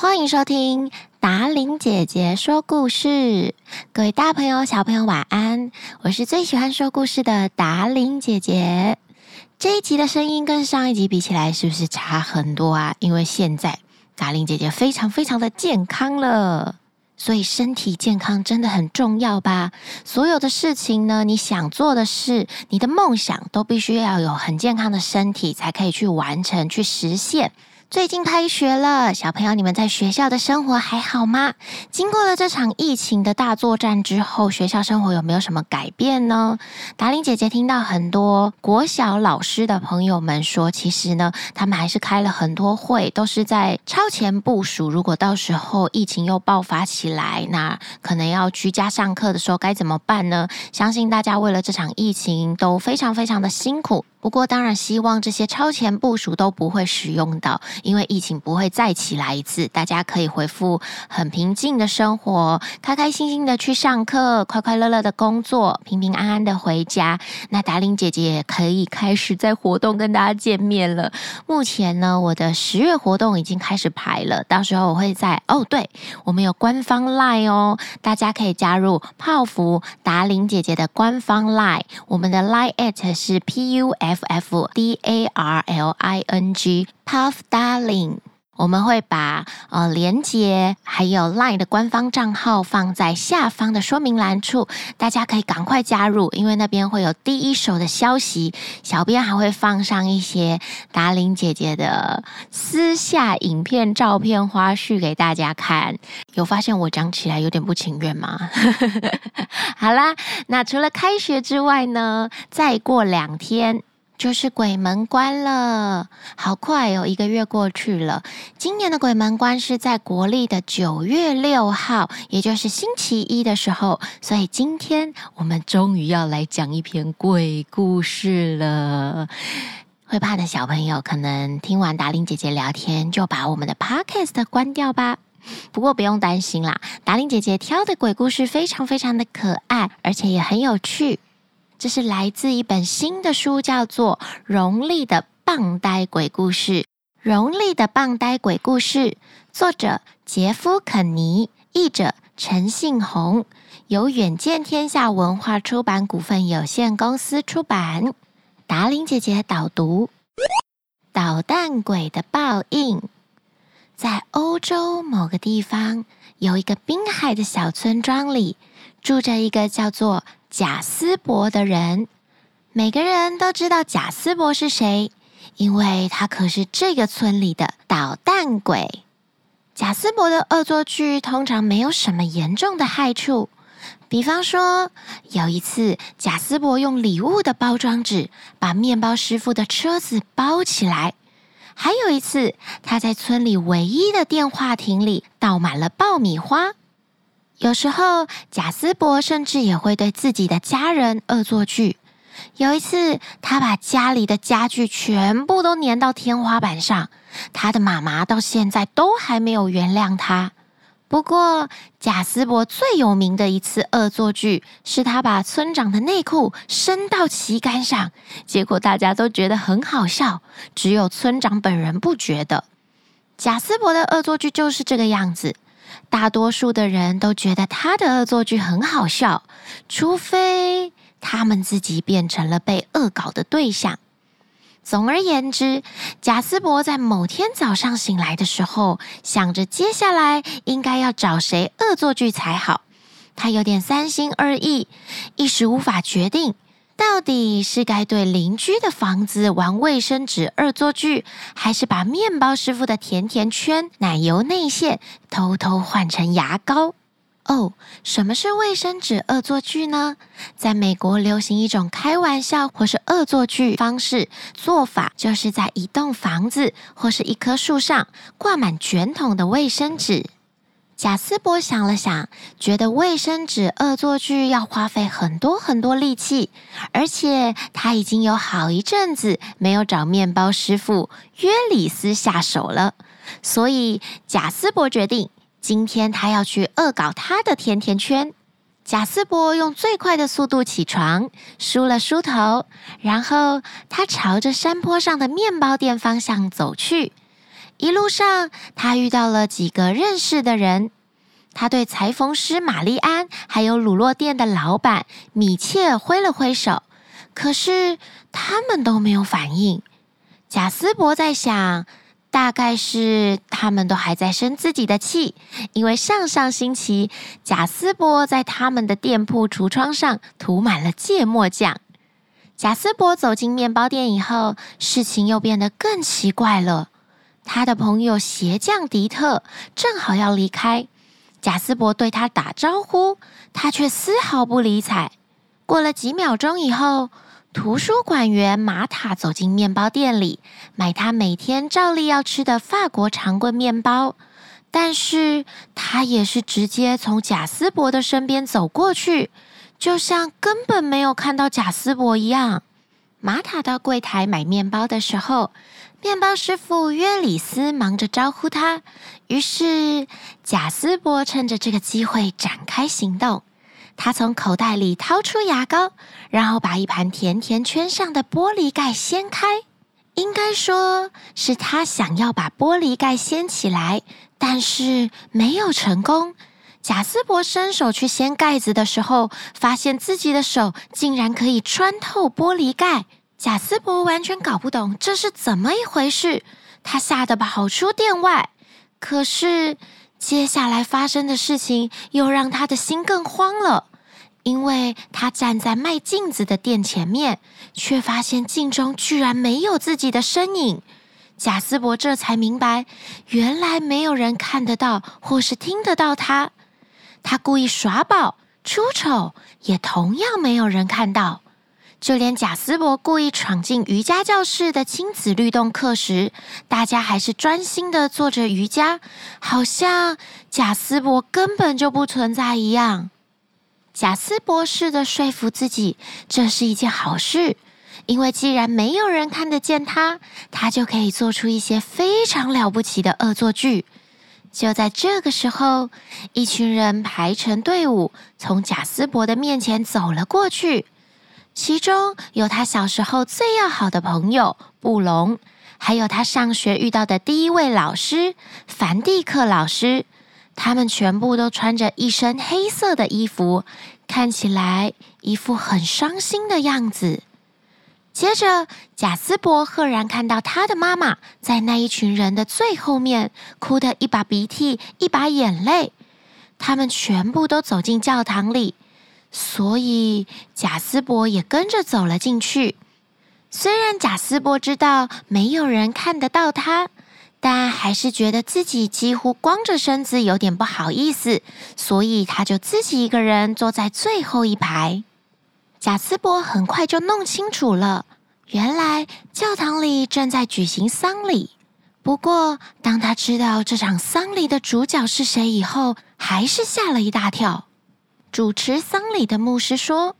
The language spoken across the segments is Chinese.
欢迎收听达伶姐姐说故事，各位大朋友、小朋友晚安！我是最喜欢说故事的达伶姐姐。这一集的声音跟上一集比起来，是不是差很多啊？因为现在达伶姐姐非常非常的健康了，所以身体健康真的很重要吧？所有的事情呢，你想做的事，你的梦想，都必须要有很健康的身体，才可以去完成、去实现。最近开学了，小朋友，你们在学校的生活还好吗？经过了这场疫情的大作战之后，学校生活有没有什么改变呢？达玲姐姐听到很多国小老师的朋友们说，其实呢，他们还是开了很多会，都是在超前部署。如果到时候疫情又爆发起来，那可能要居家上课的时候该怎么办呢？相信大家为了这场疫情都非常非常的辛苦。不过，当然希望这些超前部署都不会使用到，因为疫情不会再起来一次。大家可以回复很平静的生活，开开心心的去上课，快快乐乐的工作，平平安安的回家。那达伶姐姐也可以开始在活动跟大家见面了。目前呢，我的十月活动已经开始排了，到时候我会在哦，对，我们有官方 LINE 哦，大家可以加入泡芙达伶姐姐的官方 LINE，我们的 LINE at 是 P U F。F F D A R L I N G，Puff Darling，我们会把呃连接还有 Line 的官方账号放在下方的说明栏处，大家可以赶快加入，因为那边会有第一手的消息。小编还会放上一些达玲姐姐的私下影片、照片、花絮给大家看。有发现我讲起来有点不情愿吗？好啦，那除了开学之外呢，再过两天。就是鬼门关了，好快哦！一个月过去了。今年的鬼门关是在国历的九月六号，也就是星期一的时候。所以今天我们终于要来讲一篇鬼故事了。会怕的小朋友，可能听完达令姐姐聊天，就把我们的 Podcast 关掉吧。不过不用担心啦，达令姐姐挑的鬼故事非常非常的可爱，而且也很有趣。这是来自一本新的书，叫做《荣利的棒呆鬼故事》。《荣利的棒呆鬼故事》，作者杰夫·肯尼，译者陈信宏，由远见天下文化出版股份有限公司出版。达玲姐姐导读：捣蛋鬼的报应。在欧洲某个地方，有一个滨海的小村庄里，住着一个叫做。贾斯伯的人，每个人都知道贾斯伯是谁，因为他可是这个村里的捣蛋鬼。贾斯伯的恶作剧通常没有什么严重的害处，比方说，有一次贾斯伯用礼物的包装纸把面包师傅的车子包起来；还有一次，他在村里唯一的电话亭里倒满了爆米花。有时候，贾斯伯甚至也会对自己的家人恶作剧。有一次，他把家里的家具全部都粘到天花板上，他的妈妈到现在都还没有原谅他。不过，贾斯伯最有名的一次恶作剧，是他把村长的内裤伸到旗杆上，结果大家都觉得很好笑，只有村长本人不觉得。贾斯伯的恶作剧就是这个样子。大多数的人都觉得他的恶作剧很好笑，除非他们自己变成了被恶搞的对象。总而言之，贾斯伯在某天早上醒来的时候，想着接下来应该要找谁恶作剧才好，他有点三心二意，一时无法决定。到底是该对邻居的房子玩卫生纸恶作剧，还是把面包师傅的甜甜圈奶油内馅偷偷换成牙膏？哦，什么是卫生纸恶作剧呢？在美国流行一种开玩笑或是恶作剧方式，做法就是在一栋房子或是一棵树上挂满卷筒的卫生纸。贾斯伯想了想，觉得卫生纸恶作剧要花费很多很多力气，而且他已经有好一阵子没有找面包师傅约里斯下手了，所以贾斯伯决定今天他要去恶搞他的甜甜圈。贾斯伯用最快的速度起床，梳了梳头，然后他朝着山坡上的面包店方向走去。一路上，他遇到了几个认识的人。他对裁缝师玛丽安还有乳酪店的老板米切尔挥了挥手，可是他们都没有反应。贾斯伯在想，大概是他们都还在生自己的气，因为上上星期贾斯伯在他们的店铺橱窗上涂满了芥末酱。贾斯伯走进面包店以后，事情又变得更奇怪了。他的朋友鞋匠迪特正好要离开，贾斯伯对他打招呼，他却丝毫不理睬。过了几秒钟以后，图书馆员玛塔走进面包店里，买他每天照例要吃的法国长棍面包，但是他也是直接从贾斯伯的身边走过去，就像根本没有看到贾斯伯一样。玛塔到柜台买面包的时候，面包师傅约里斯忙着招呼他，于是贾斯伯趁着这个机会展开行动。他从口袋里掏出牙膏，然后把一盘甜甜圈上的玻璃盖掀开。应该说是他想要把玻璃盖掀起来，但是没有成功。贾斯伯伸手去掀盖子的时候，发现自己的手竟然可以穿透玻璃盖。贾斯伯完全搞不懂这是怎么一回事，他吓得跑出店外。可是接下来发生的事情又让他的心更慌了，因为他站在卖镜子的店前面，却发现镜中居然没有自己的身影。贾斯伯这才明白，原来没有人看得到或是听得到他。他故意耍宝出丑，也同样没有人看到。就连贾斯伯故意闯进瑜伽教室的亲子律动课时，大家还是专心的做着瑜伽，好像贾斯伯根本就不存在一样。贾斯伯试着说服自己，这是一件好事，因为既然没有人看得见他，他就可以做出一些非常了不起的恶作剧。就在这个时候，一群人排成队伍，从贾斯伯的面前走了过去。其中有他小时候最要好的朋友布隆，还有他上学遇到的第一位老师凡蒂克老师。他们全部都穿着一身黑色的衣服，看起来一副很伤心的样子。接着，贾斯伯赫然看到他的妈妈在那一群人的最后面，哭得一把鼻涕一把眼泪。他们全部都走进教堂里。所以，贾斯伯也跟着走了进去。虽然贾斯伯知道没有人看得到他，但还是觉得自己几乎光着身子，有点不好意思，所以他就自己一个人坐在最后一排。贾斯伯很快就弄清楚了，原来教堂里正在举行丧礼。不过，当他知道这场丧礼的主角是谁以后，还是吓了一大跳。主持丧礼的牧师说：“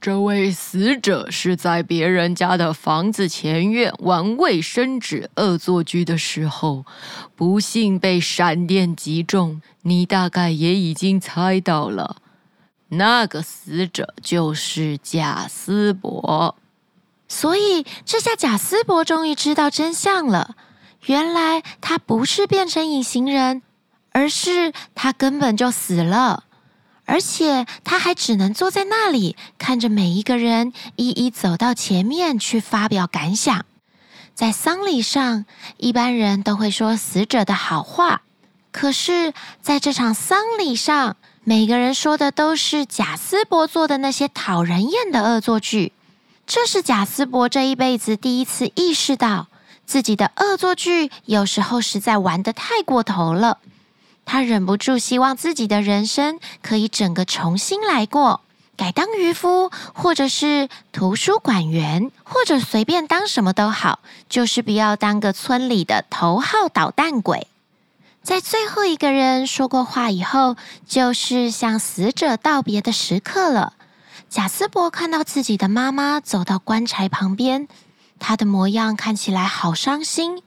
这位死者是在别人家的房子前院玩卫生纸恶作剧的时候，不幸被闪电击中。你大概也已经猜到了，那个死者就是贾斯伯。所以这下贾斯伯终于知道真相了。原来他不是变成隐形人，而是他根本就死了。”而且他还只能坐在那里，看着每一个人一一走到前面去发表感想。在丧礼上，一般人都会说死者的好话，可是在这场丧礼上，每个人说的都是贾斯伯做的那些讨人厌的恶作剧。这是贾斯伯这一辈子第一次意识到，自己的恶作剧有时候实在玩得太过头了。他忍不住希望自己的人生可以整个重新来过，改当渔夫，或者是图书馆员，或者随便当什么都好，就是不要当个村里的头号捣蛋鬼。在最后一个人说过话以后，就是向死者道别的时刻了。贾斯伯看到自己的妈妈走到棺材旁边，她的模样看起来好伤心。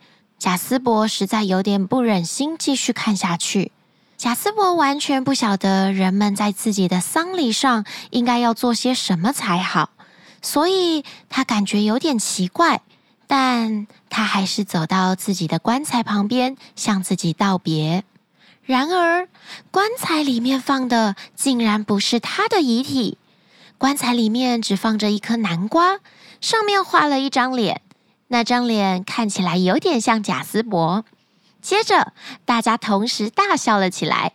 贾斯伯实在有点不忍心继续看下去。贾斯伯完全不晓得人们在自己的丧礼上应该要做些什么才好，所以他感觉有点奇怪，但他还是走到自己的棺材旁边，向自己道别。然而，棺材里面放的竟然不是他的遗体，棺材里面只放着一颗南瓜，上面画了一张脸，那张脸看起来有点像贾斯伯。接着，大家同时大笑了起来。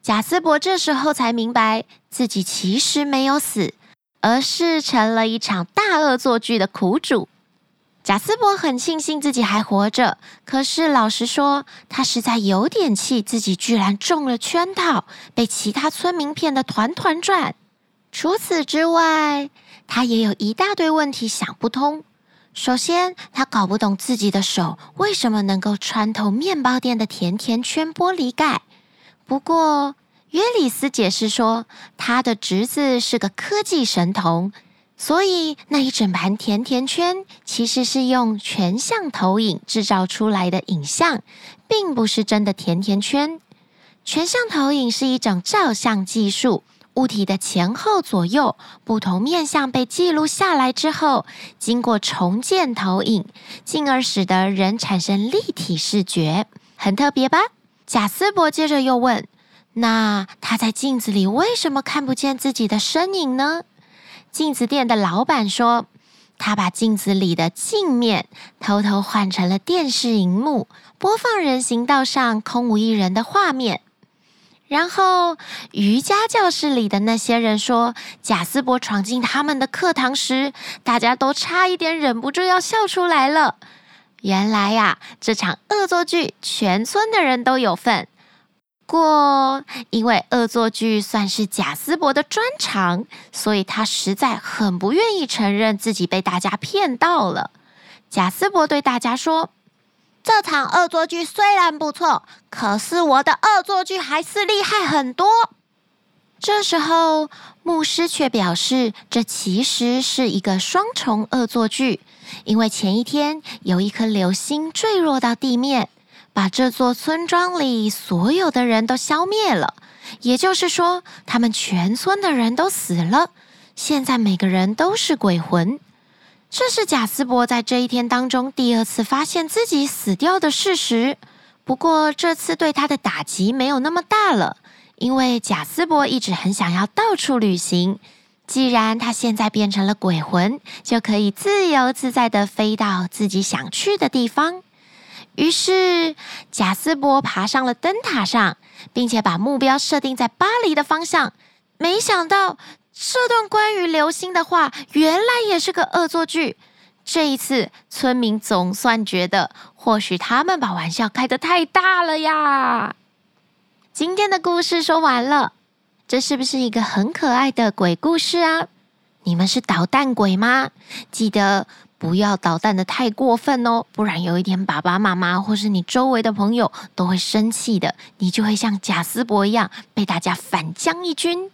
贾斯伯这时候才明白，自己其实没有死，而是成了一场大恶作剧的苦主。贾斯伯很庆幸自己还活着，可是老实说，他实在有点气，自己居然中了圈套，被其他村民骗得团团转。除此之外，他也有一大堆问题想不通。首先，他搞不懂自己的手为什么能够穿透面包店的甜甜圈玻璃盖。不过，约里斯解释说，他的侄子是个科技神童。所以那一整盘甜甜圈其实是用全像投影制造出来的影像，并不是真的甜甜圈。全像投影是一种照相技术，物体的前后左右不同面相被记录下来之后，经过重建投影，进而使得人产生立体视觉，很特别吧？贾斯伯接着又问：“那他在镜子里为什么看不见自己的身影呢？”镜子店的老板说：“他把镜子里的镜面偷偷换成了电视荧幕，播放人行道上空无一人的画面。然后，瑜伽教室里的那些人说，贾斯伯闯进他们的课堂时，大家都差一点忍不住要笑出来了。原来呀，这场恶作剧，全村的人都有份。”过，因为恶作剧算是贾斯伯的专长，所以他实在很不愿意承认自己被大家骗到了。贾斯伯对大家说：“这场恶作剧虽然不错，可是我的恶作剧还是厉害很多。”这时候，牧师却表示，这其实是一个双重恶作剧，因为前一天有一颗流星坠落到地面。把这座村庄里所有的人都消灭了，也就是说，他们全村的人都死了。现在每个人都是鬼魂。这是贾斯伯在这一天当中第二次发现自己死掉的事实。不过这次对他的打击没有那么大了，因为贾斯伯一直很想要到处旅行。既然他现在变成了鬼魂，就可以自由自在地飞到自己想去的地方。于是，贾斯伯爬上了灯塔上，并且把目标设定在巴黎的方向。没想到，这段关于流星的话，原来也是个恶作剧。这一次，村民总算觉得，或许他们把玩笑开得太大了呀。今天的故事说完了，这是不是一个很可爱的鬼故事啊？你们是捣蛋鬼吗？记得。不要捣蛋得太过分哦，不然有一天爸爸妈妈或是你周围的朋友都会生气的，你就会像贾斯伯一样被大家反将一军。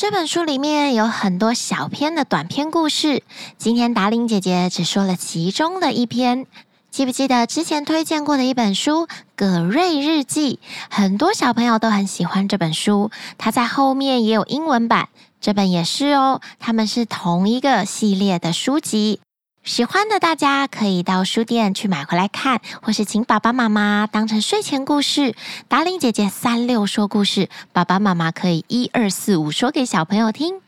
这本书里面有很多小篇的短篇故事，今天达令姐姐只说了其中的一篇。记不记得之前推荐过的一本书《葛瑞日记》？很多小朋友都很喜欢这本书，它在后面也有英文版，这本也是哦，他们是同一个系列的书籍。喜欢的大家可以到书店去买回来看，或是请爸爸妈妈当成睡前故事。达令姐姐三六说故事，爸爸妈妈可以一二四五说给小朋友听。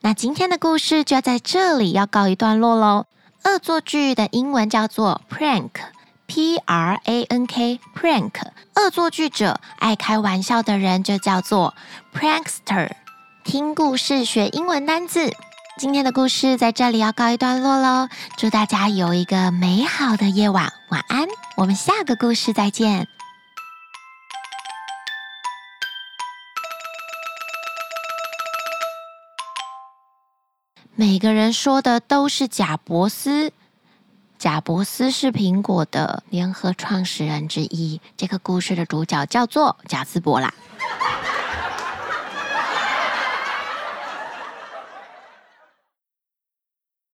那今天的故事就要在这里要告一段落喽。恶作剧的英文叫做 prank，p r a n k，prank。恶作剧者，爱开玩笑的人就叫做 prankster。听故事学英文单字。今天的故事在这里要告一段落喽，祝大家有一个美好的夜晚，晚安！我们下个故事再见。每个人说的都是贾伯斯，贾伯斯是苹果的联合创始人之一。这个故事的主角叫做贾斯伯啦。